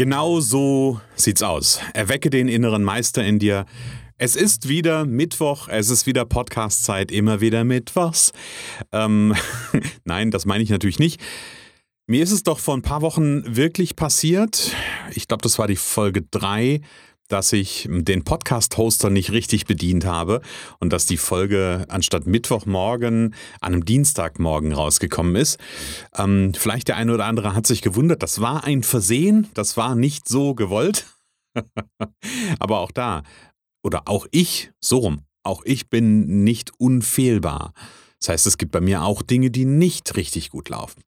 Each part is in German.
Genau so sieht's aus. Erwecke den inneren Meister in dir. Es ist wieder Mittwoch, es ist wieder Podcast-Zeit, immer wieder Mittwochs. Ähm, Nein, das meine ich natürlich nicht. Mir ist es doch vor ein paar Wochen wirklich passiert. Ich glaube, das war die Folge 3, dass ich den Podcast-Hoster nicht richtig bedient habe und dass die Folge anstatt Mittwochmorgen an einem Dienstagmorgen rausgekommen ist. Ähm, vielleicht der eine oder andere hat sich gewundert, das war ein Versehen, das war nicht so gewollt. Aber auch da, oder auch ich, so rum, auch ich bin nicht unfehlbar. Das heißt, es gibt bei mir auch Dinge, die nicht richtig gut laufen.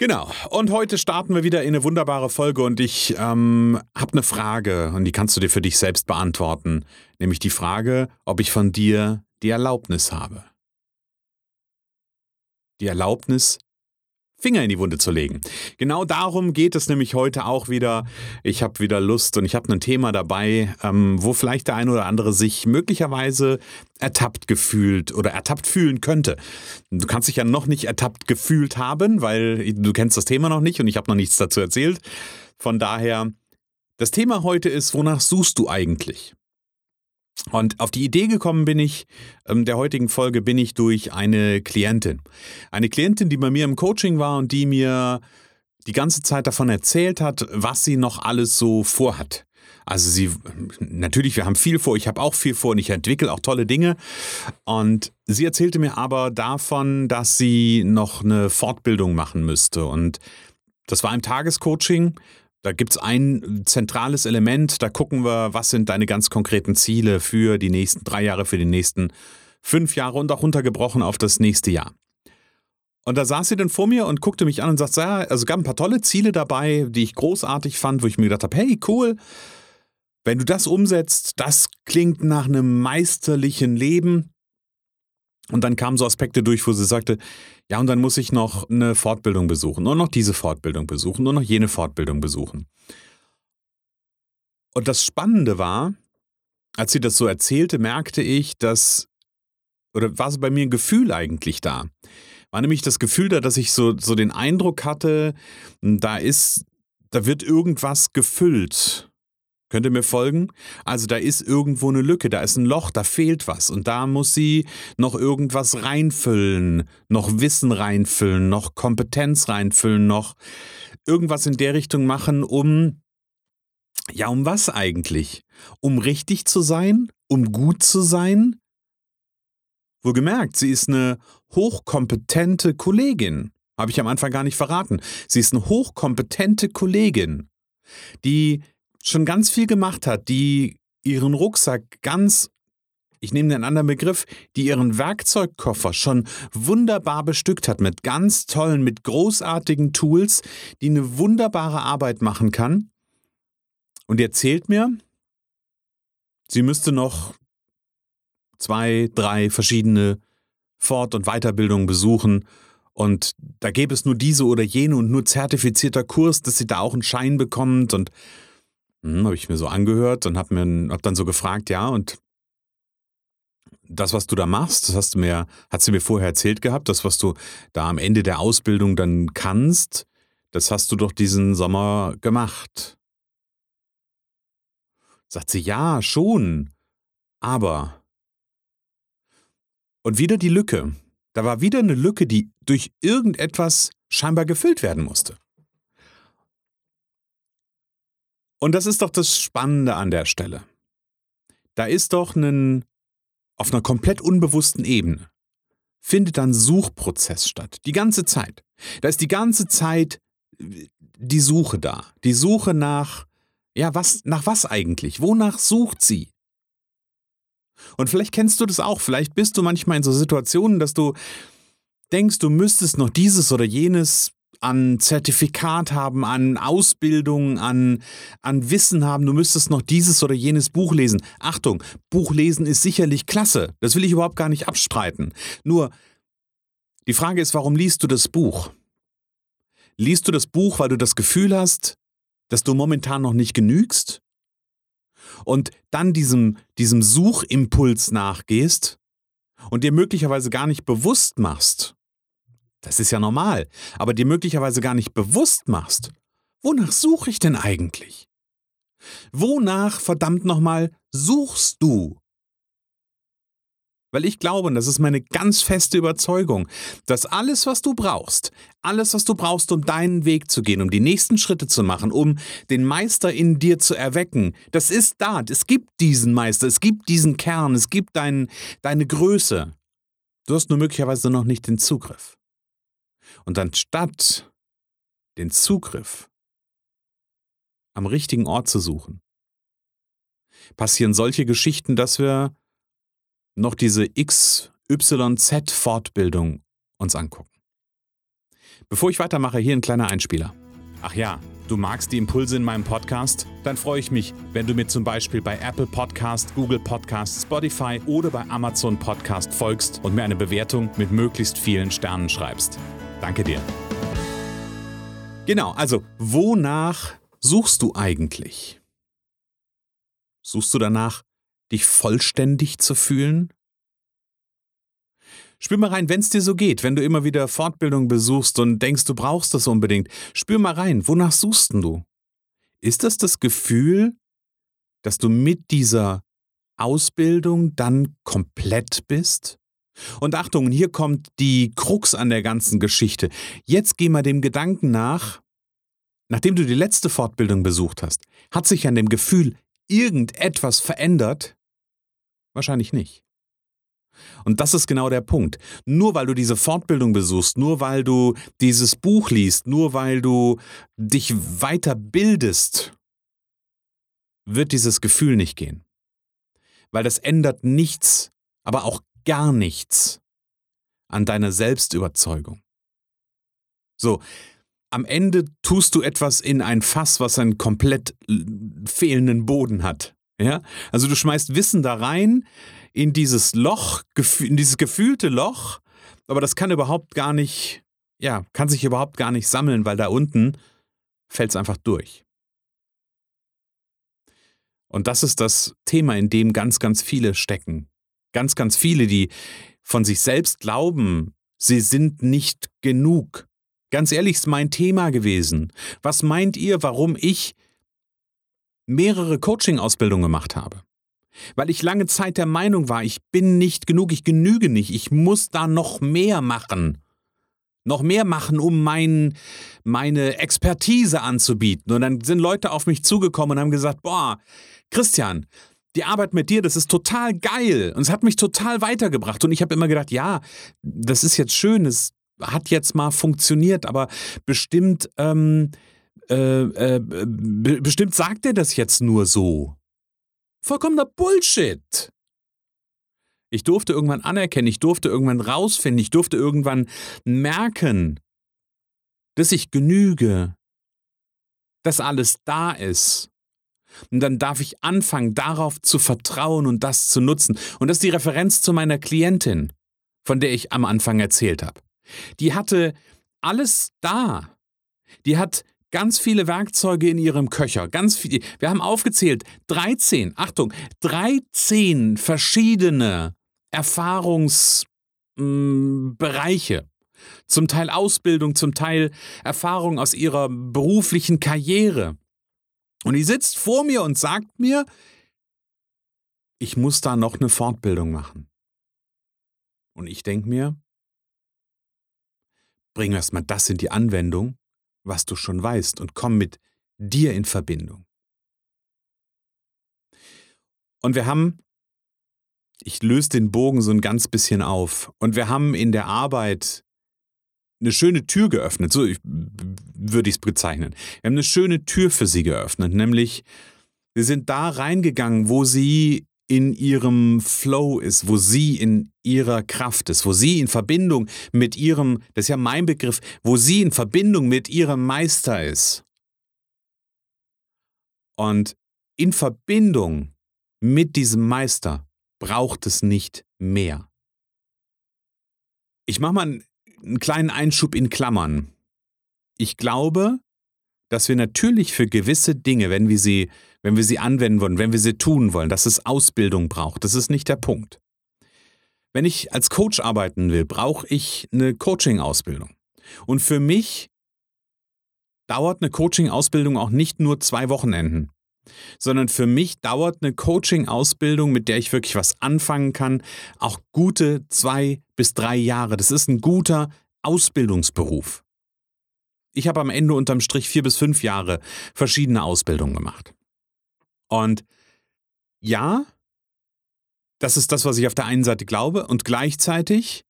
Genau, und heute starten wir wieder in eine wunderbare Folge und ich ähm, habe eine Frage und die kannst du dir für dich selbst beantworten, nämlich die Frage, ob ich von dir die Erlaubnis habe. Die Erlaubnis, Finger in die Wunde zu legen. Genau darum geht es nämlich heute auch wieder. Ich habe wieder Lust und ich habe ein Thema dabei, ähm, wo vielleicht der eine oder andere sich möglicherweise ertappt gefühlt oder ertappt fühlen könnte. Du kannst dich ja noch nicht ertappt gefühlt haben, weil du kennst das Thema noch nicht und ich habe noch nichts dazu erzählt. Von daher, das Thema heute ist, wonach suchst du eigentlich? Und auf die Idee gekommen bin ich, ähm, der heutigen Folge bin ich durch eine Klientin. Eine Klientin, die bei mir im Coaching war und die mir die ganze Zeit davon erzählt hat, was sie noch alles so vorhat. Also sie, natürlich, wir haben viel vor, ich habe auch viel vor und ich entwickle auch tolle Dinge. Und sie erzählte mir aber davon, dass sie noch eine Fortbildung machen müsste. Und das war im Tagescoaching da gibt es ein zentrales Element, da gucken wir, was sind deine ganz konkreten Ziele für die nächsten drei Jahre, für die nächsten fünf Jahre und auch runtergebrochen auf das nächste Jahr. Und da saß sie dann vor mir und guckte mich an und sagte, ja, also gab ein paar tolle Ziele dabei, die ich großartig fand, wo ich mir gedacht habe, hey, cool, wenn du das umsetzt, das klingt nach einem meisterlichen Leben. Und dann kamen so Aspekte durch, wo sie sagte, ja, und dann muss ich noch eine Fortbildung besuchen und noch diese Fortbildung besuchen und noch jene Fortbildung besuchen. Und das Spannende war, als sie das so erzählte, merkte ich, dass, oder war so bei mir ein Gefühl eigentlich da. War nämlich das Gefühl da, dass ich so, so den Eindruck hatte, da ist, da wird irgendwas gefüllt Könnt ihr mir folgen? Also da ist irgendwo eine Lücke, da ist ein Loch, da fehlt was und da muss sie noch irgendwas reinfüllen, noch Wissen reinfüllen, noch Kompetenz reinfüllen, noch irgendwas in der Richtung machen, um ja, um was eigentlich? Um richtig zu sein? Um gut zu sein? Wohlgemerkt, sie ist eine hochkompetente Kollegin. Habe ich am Anfang gar nicht verraten. Sie ist eine hochkompetente Kollegin, die schon ganz viel gemacht hat, die ihren Rucksack ganz, ich nehme den anderen Begriff, die ihren Werkzeugkoffer schon wunderbar bestückt hat mit ganz tollen, mit großartigen Tools, die eine wunderbare Arbeit machen kann. Und ihr erzählt mir, sie müsste noch zwei, drei verschiedene Fort- und Weiterbildungen besuchen. Und da gäbe es nur diese oder jene und nur zertifizierter Kurs, dass sie da auch einen Schein bekommt. Und hm, habe ich mir so angehört und habe hab dann so gefragt, ja, und das, was du da machst, das hast du mir, hat sie mir vorher erzählt gehabt, das, was du da am Ende der Ausbildung dann kannst, das hast du doch diesen Sommer gemacht. Sagt sie, ja, schon, aber. Und wieder die Lücke. Da war wieder eine Lücke, die durch irgendetwas scheinbar gefüllt werden musste. Und das ist doch das Spannende an der Stelle. Da ist doch ein, auf einer komplett unbewussten Ebene, findet dann Suchprozess statt. Die ganze Zeit. Da ist die ganze Zeit äh, die Suche da. Die Suche nach, ja, was, nach was eigentlich? Wonach sucht sie? Und vielleicht kennst du das auch. Vielleicht bist du manchmal in so Situationen, dass du denkst, du müsstest noch dieses oder jenes an Zertifikat haben, an Ausbildung, an, an Wissen haben, du müsstest noch dieses oder jenes Buch lesen. Achtung, Buch lesen ist sicherlich klasse. Das will ich überhaupt gar nicht abstreiten. Nur, die Frage ist, warum liest du das Buch? Liest du das Buch, weil du das Gefühl hast, dass du momentan noch nicht genügst? Und dann diesem, diesem Suchimpuls nachgehst und dir möglicherweise gar nicht bewusst machst, das ist ja normal, aber dir möglicherweise gar nicht bewusst machst, wonach suche ich denn eigentlich? Wonach, verdammt nochmal, suchst du? Weil ich glaube, und das ist meine ganz feste Überzeugung, dass alles, was du brauchst, alles, was du brauchst, um deinen Weg zu gehen, um die nächsten Schritte zu machen, um den Meister in dir zu erwecken, das ist da. Es gibt diesen Meister, es gibt diesen Kern, es gibt dein, deine Größe. Du hast nur möglicherweise noch nicht den Zugriff. Und anstatt den Zugriff am richtigen Ort zu suchen, passieren solche Geschichten, dass wir noch diese XYZ-Fortbildung uns angucken. Bevor ich weitermache, hier ein kleiner Einspieler. Ach ja, du magst die Impulse in meinem Podcast? Dann freue ich mich, wenn du mir zum Beispiel bei Apple Podcast, Google Podcast, Spotify oder bei Amazon Podcast folgst und mir eine Bewertung mit möglichst vielen Sternen schreibst. Danke dir. Genau, also wonach suchst du eigentlich? Suchst du danach, dich vollständig zu fühlen? Spür mal rein, wenn es dir so geht, wenn du immer wieder Fortbildung besuchst und denkst, du brauchst das unbedingt. Spür mal rein, wonach suchst du? Ist das das Gefühl, dass du mit dieser Ausbildung dann komplett bist? Und Achtung, hier kommt die Krux an der ganzen Geschichte. Jetzt geh mal dem Gedanken nach, nachdem du die letzte Fortbildung besucht hast, hat sich an dem Gefühl irgendetwas verändert? Wahrscheinlich nicht. Und das ist genau der Punkt. Nur weil du diese Fortbildung besuchst, nur weil du dieses Buch liest, nur weil du dich weiterbildest, wird dieses Gefühl nicht gehen. Weil das ändert nichts, aber auch gar nichts an deiner Selbstüberzeugung. So, am Ende tust du etwas in ein Fass, was einen komplett fehlenden Boden hat. Ja? Also du schmeißt Wissen da rein in dieses Loch, in dieses gefühlte Loch, aber das kann überhaupt gar nicht, ja, kann sich überhaupt gar nicht sammeln, weil da unten fällt es einfach durch. Und das ist das Thema, in dem ganz, ganz viele stecken. Ganz, ganz viele, die von sich selbst glauben, sie sind nicht genug. Ganz ehrlich, ist mein Thema gewesen. Was meint ihr, warum ich mehrere Coaching-Ausbildungen gemacht habe. Weil ich lange Zeit der Meinung war, ich bin nicht genug, ich genüge nicht, ich muss da noch mehr machen. Noch mehr machen, um mein, meine Expertise anzubieten. Und dann sind Leute auf mich zugekommen und haben gesagt, boah, Christian, die Arbeit mit dir, das ist total geil und es hat mich total weitergebracht. Und ich habe immer gedacht, ja, das ist jetzt schön, es hat jetzt mal funktioniert, aber bestimmt ähm, äh, äh, bestimmt sagt er das jetzt nur so. Vollkommener Bullshit. Ich durfte irgendwann anerkennen, ich durfte irgendwann rausfinden, ich durfte irgendwann merken, dass ich genüge, dass alles da ist. Und dann darf ich anfangen, darauf zu vertrauen und das zu nutzen. Und das ist die Referenz zu meiner Klientin, von der ich am Anfang erzählt habe. Die hatte alles da. Die hat ganz viele Werkzeuge in ihrem Köcher. Ganz viel. Wir haben aufgezählt, 13, Achtung, 13 verschiedene Erfahrungsbereiche. Mm, zum Teil Ausbildung, zum Teil Erfahrung aus ihrer beruflichen Karriere. Und die sitzt vor mir und sagt mir, ich muss da noch eine Fortbildung machen. Und ich denke mir, bring erstmal das in die Anwendung was du schon weißt und komm mit dir in Verbindung. Und wir haben, ich löse den Bogen so ein ganz bisschen auf, und wir haben in der Arbeit eine schöne Tür geöffnet, so würde ich es bezeichnen. Wir haben eine schöne Tür für sie geöffnet, nämlich wir sind da reingegangen, wo sie in ihrem Flow ist, wo sie in ihrer Kraft ist, wo sie in Verbindung mit ihrem, das ist ja mein Begriff, wo sie in Verbindung mit ihrem Meister ist. Und in Verbindung mit diesem Meister braucht es nicht mehr. Ich mache mal einen kleinen Einschub in Klammern. Ich glaube, dass wir natürlich für gewisse Dinge, wenn wir sie, wenn wir sie anwenden wollen, wenn wir sie tun wollen, dass es Ausbildung braucht. Das ist nicht der Punkt. Wenn ich als Coach arbeiten will, brauche ich eine Coaching-Ausbildung. Und für mich dauert eine Coaching-Ausbildung auch nicht nur zwei Wochenenden, sondern für mich dauert eine Coaching-Ausbildung, mit der ich wirklich was anfangen kann, auch gute zwei bis drei Jahre. Das ist ein guter Ausbildungsberuf. Ich habe am Ende unterm Strich vier bis fünf Jahre verschiedene Ausbildungen gemacht. Und ja, das ist das, was ich auf der einen Seite glaube. Und gleichzeitig,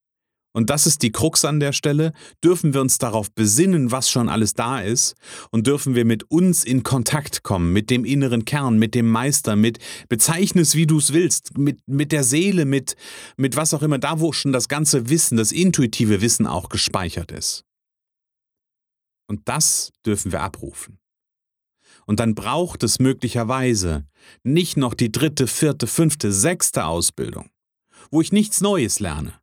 und das ist die Krux an der Stelle, dürfen wir uns darauf besinnen, was schon alles da ist. Und dürfen wir mit uns in Kontakt kommen, mit dem inneren Kern, mit dem Meister, mit bezeichne es, wie du es willst, mit, mit der Seele, mit, mit was auch immer, da wo schon das ganze Wissen, das intuitive Wissen auch gespeichert ist. Und das dürfen wir abrufen. Und dann braucht es möglicherweise nicht noch die dritte, vierte, fünfte, sechste Ausbildung, wo ich nichts Neues lerne,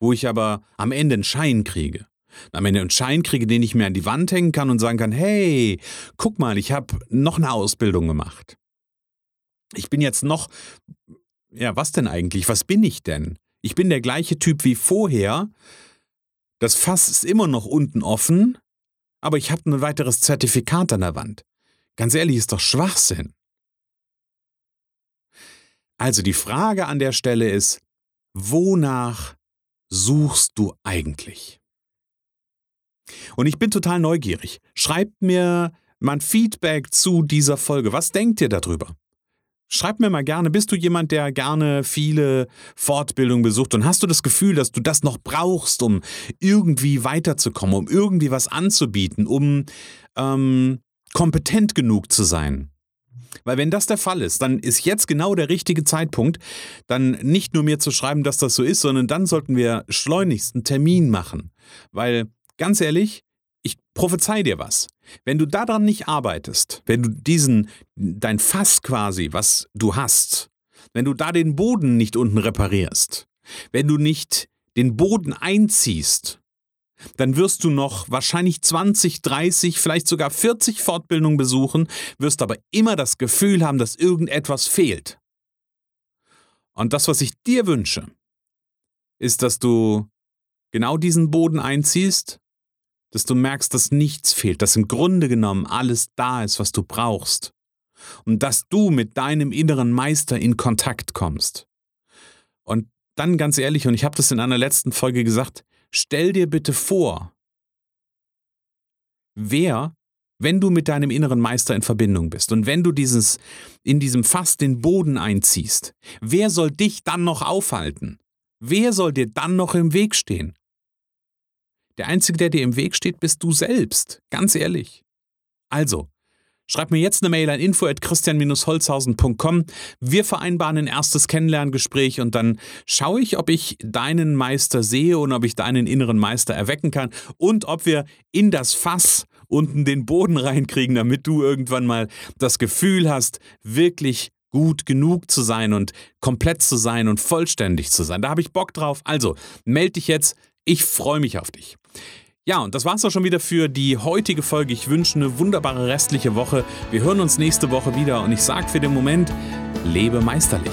wo ich aber am Ende einen Schein kriege. Am Ende einen Schein kriege, den ich mir an die Wand hängen kann und sagen kann, hey, guck mal, ich habe noch eine Ausbildung gemacht. Ich bin jetzt noch, ja, was denn eigentlich? Was bin ich denn? Ich bin der gleiche Typ wie vorher. Das Fass ist immer noch unten offen, aber ich habe ein weiteres Zertifikat an der Wand. Ganz ehrlich, ist doch Schwachsinn. Also die Frage an der Stelle ist, wonach suchst du eigentlich? Und ich bin total neugierig. Schreibt mir mal Feedback zu dieser Folge. Was denkt ihr darüber? Schreib mir mal gerne, bist du jemand, der gerne viele Fortbildungen besucht und hast du das Gefühl, dass du das noch brauchst, um irgendwie weiterzukommen, um irgendwie was anzubieten, um ähm, kompetent genug zu sein? Weil wenn das der Fall ist, dann ist jetzt genau der richtige Zeitpunkt, dann nicht nur mir zu schreiben, dass das so ist, sondern dann sollten wir schleunigst einen Termin machen. Weil, ganz ehrlich, ich prophezei dir was. Wenn du daran nicht arbeitest, wenn du diesen, dein Fass quasi, was du hast, wenn du da den Boden nicht unten reparierst, wenn du nicht den Boden einziehst, dann wirst du noch wahrscheinlich 20, 30, vielleicht sogar 40 Fortbildungen besuchen, wirst aber immer das Gefühl haben, dass irgendetwas fehlt. Und das, was ich dir wünsche, ist, dass du genau diesen Boden einziehst dass du merkst, dass nichts fehlt, dass im Grunde genommen alles da ist, was du brauchst. Und dass du mit deinem inneren Meister in Kontakt kommst. Und dann ganz ehrlich, und ich habe das in einer letzten Folge gesagt, stell dir bitte vor, wer, wenn du mit deinem inneren Meister in Verbindung bist und wenn du dieses, in diesem Fass den Boden einziehst, wer soll dich dann noch aufhalten? Wer soll dir dann noch im Weg stehen? Der Einzige, der dir im Weg steht, bist du selbst. Ganz ehrlich. Also, schreib mir jetzt eine Mail an info at christian-holzhausen.com. Wir vereinbaren ein erstes Kennenlerngespräch und dann schaue ich, ob ich deinen Meister sehe und ob ich deinen inneren Meister erwecken kann und ob wir in das Fass unten den Boden reinkriegen, damit du irgendwann mal das Gefühl hast, wirklich gut genug zu sein und komplett zu sein und vollständig zu sein. Da habe ich Bock drauf. Also, melde dich jetzt. Ich freue mich auf dich. Ja, und das war's auch schon wieder für die heutige Folge. Ich wünsche eine wunderbare restliche Woche. Wir hören uns nächste Woche wieder und ich sage für den Moment, lebe meisterlich.